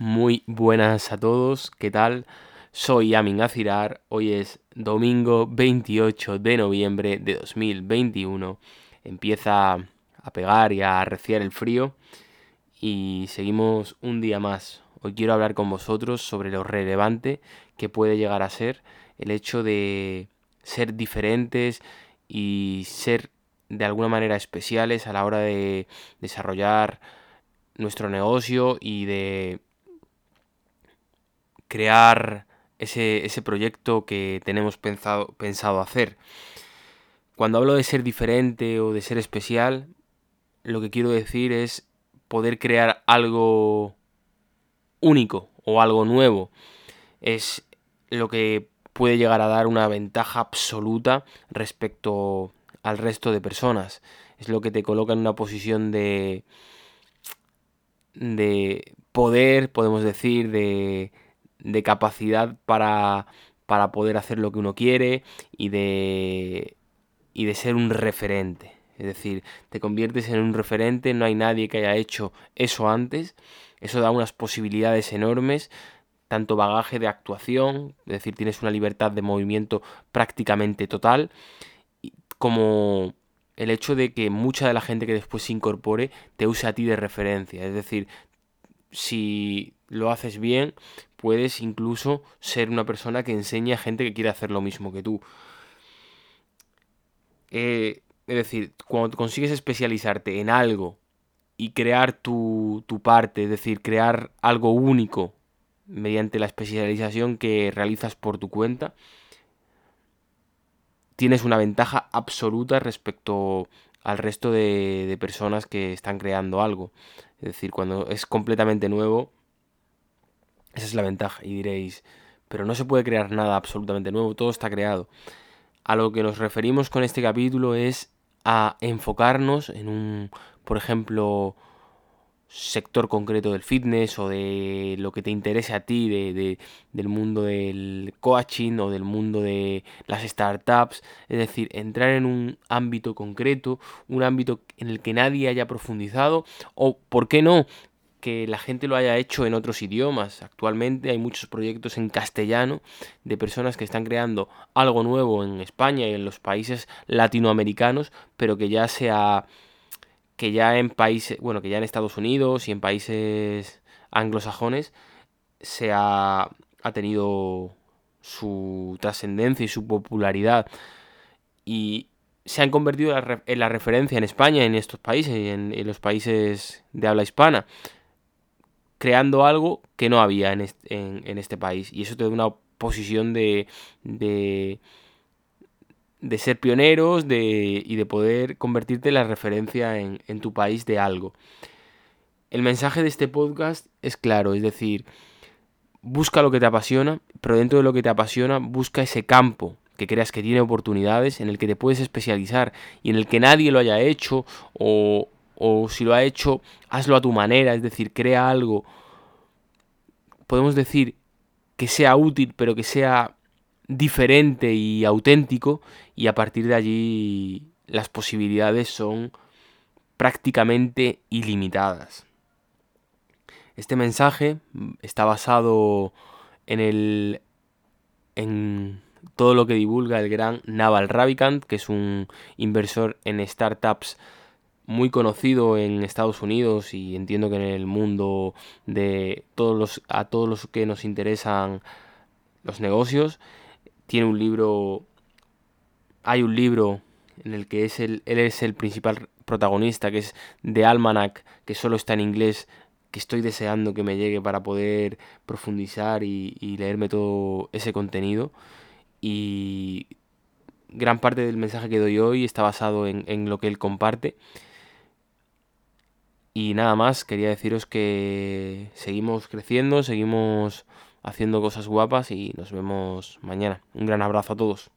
Muy buenas a todos, ¿qué tal? Soy Amin Azirar, hoy es domingo 28 de noviembre de 2021. Empieza a pegar y a arreciar el frío y seguimos un día más. Hoy quiero hablar con vosotros sobre lo relevante que puede llegar a ser el hecho de ser diferentes y ser de alguna manera especiales a la hora de desarrollar nuestro negocio y de crear ese, proyecto que tenemos pensado, pensado hacer. Cuando hablo de ser diferente o de ser especial, lo que quiero decir es poder crear algo único o algo nuevo. Es lo que puede llegar a dar una ventaja absoluta respecto al resto de personas. Es lo que te coloca en una posición de, de poder, podemos decir, de, de capacidad para, para poder hacer lo que uno quiere y de, y de ser un referente. Es decir, te conviertes en un referente, no hay nadie que haya hecho eso antes. Eso da unas posibilidades enormes, tanto bagaje de actuación, es decir, tienes una libertad de movimiento prácticamente total, como el hecho de que mucha de la gente que después se incorpore te use a ti de referencia. Es decir, si lo haces bien, puedes incluso ser una persona que enseñe a gente que quiere hacer lo mismo que tú. Eh, es decir, cuando consigues especializarte en algo y crear tu, tu parte, es decir, crear algo único mediante la especialización que realizas por tu cuenta, tienes una ventaja absoluta respecto al resto de, de, personas que están creando algo. Es decir, cuando es completamente nuevo, esa es la ventaja. Y diréis, pero no se puede crear nada absolutamente nuevo, todo está creado. A lo que nos referimos con este capítulo es a enfocarnos en un, por ejemplo, sector concreto del fitness o de lo que te interese a ti de, del mundo del coaching o del mundo de las startups. Es decir, entrar en un ámbito concreto, un ámbito en el que nadie haya profundizado o, ¿por qué no? Que la gente lo haya hecho en otros idiomas. Actualmente hay muchos proyectos en castellano de personas que están creando algo nuevo en España y en los países latinoamericanos, pero que ya sea que ya en países, bueno, que ya en Estados Unidos y en países anglosajones se ha, tenido su trascendencia y su popularidad y se han convertido en la referencia en España, en estos países y en los países de habla hispana creando algo que no había en este, país. Y eso te da una posición de, de, ser pioneros y de poder convertirte en la referencia en, en tu país de algo. El mensaje de este podcast es claro, es decir, busca lo que te apasiona, pero dentro de lo que te apasiona, busca ese campo que creas que tiene oportunidades, en el que te puedes especializar y en el que nadie lo haya hecho o, o si lo ha hecho, hazlo a tu manera, es decir, crea algo, podemos decir que sea útil, pero que sea diferente y auténtico, y a partir de allí las posibilidades son prácticamente ilimitadas. Este mensaje está basado en el en todo lo que divulga el gran Naval Ravikant, que es un inversor en startups muy conocido en Estados Unidos y entiendo que en el mundo de todos los a todos los que nos interesan los negocios tiene un libro hay un libro en el que es el, él es el principal protagonista que es The Almanac que solo está en inglés que estoy deseando que me llegue para poder profundizar y, leerme todo ese contenido. Y gran parte del mensaje que doy hoy está basado en, en lo que él comparte y nada más, quería deciros que seguimos creciendo, seguimos haciendo cosas guapas y nos vemos mañana. Un gran abrazo a todos.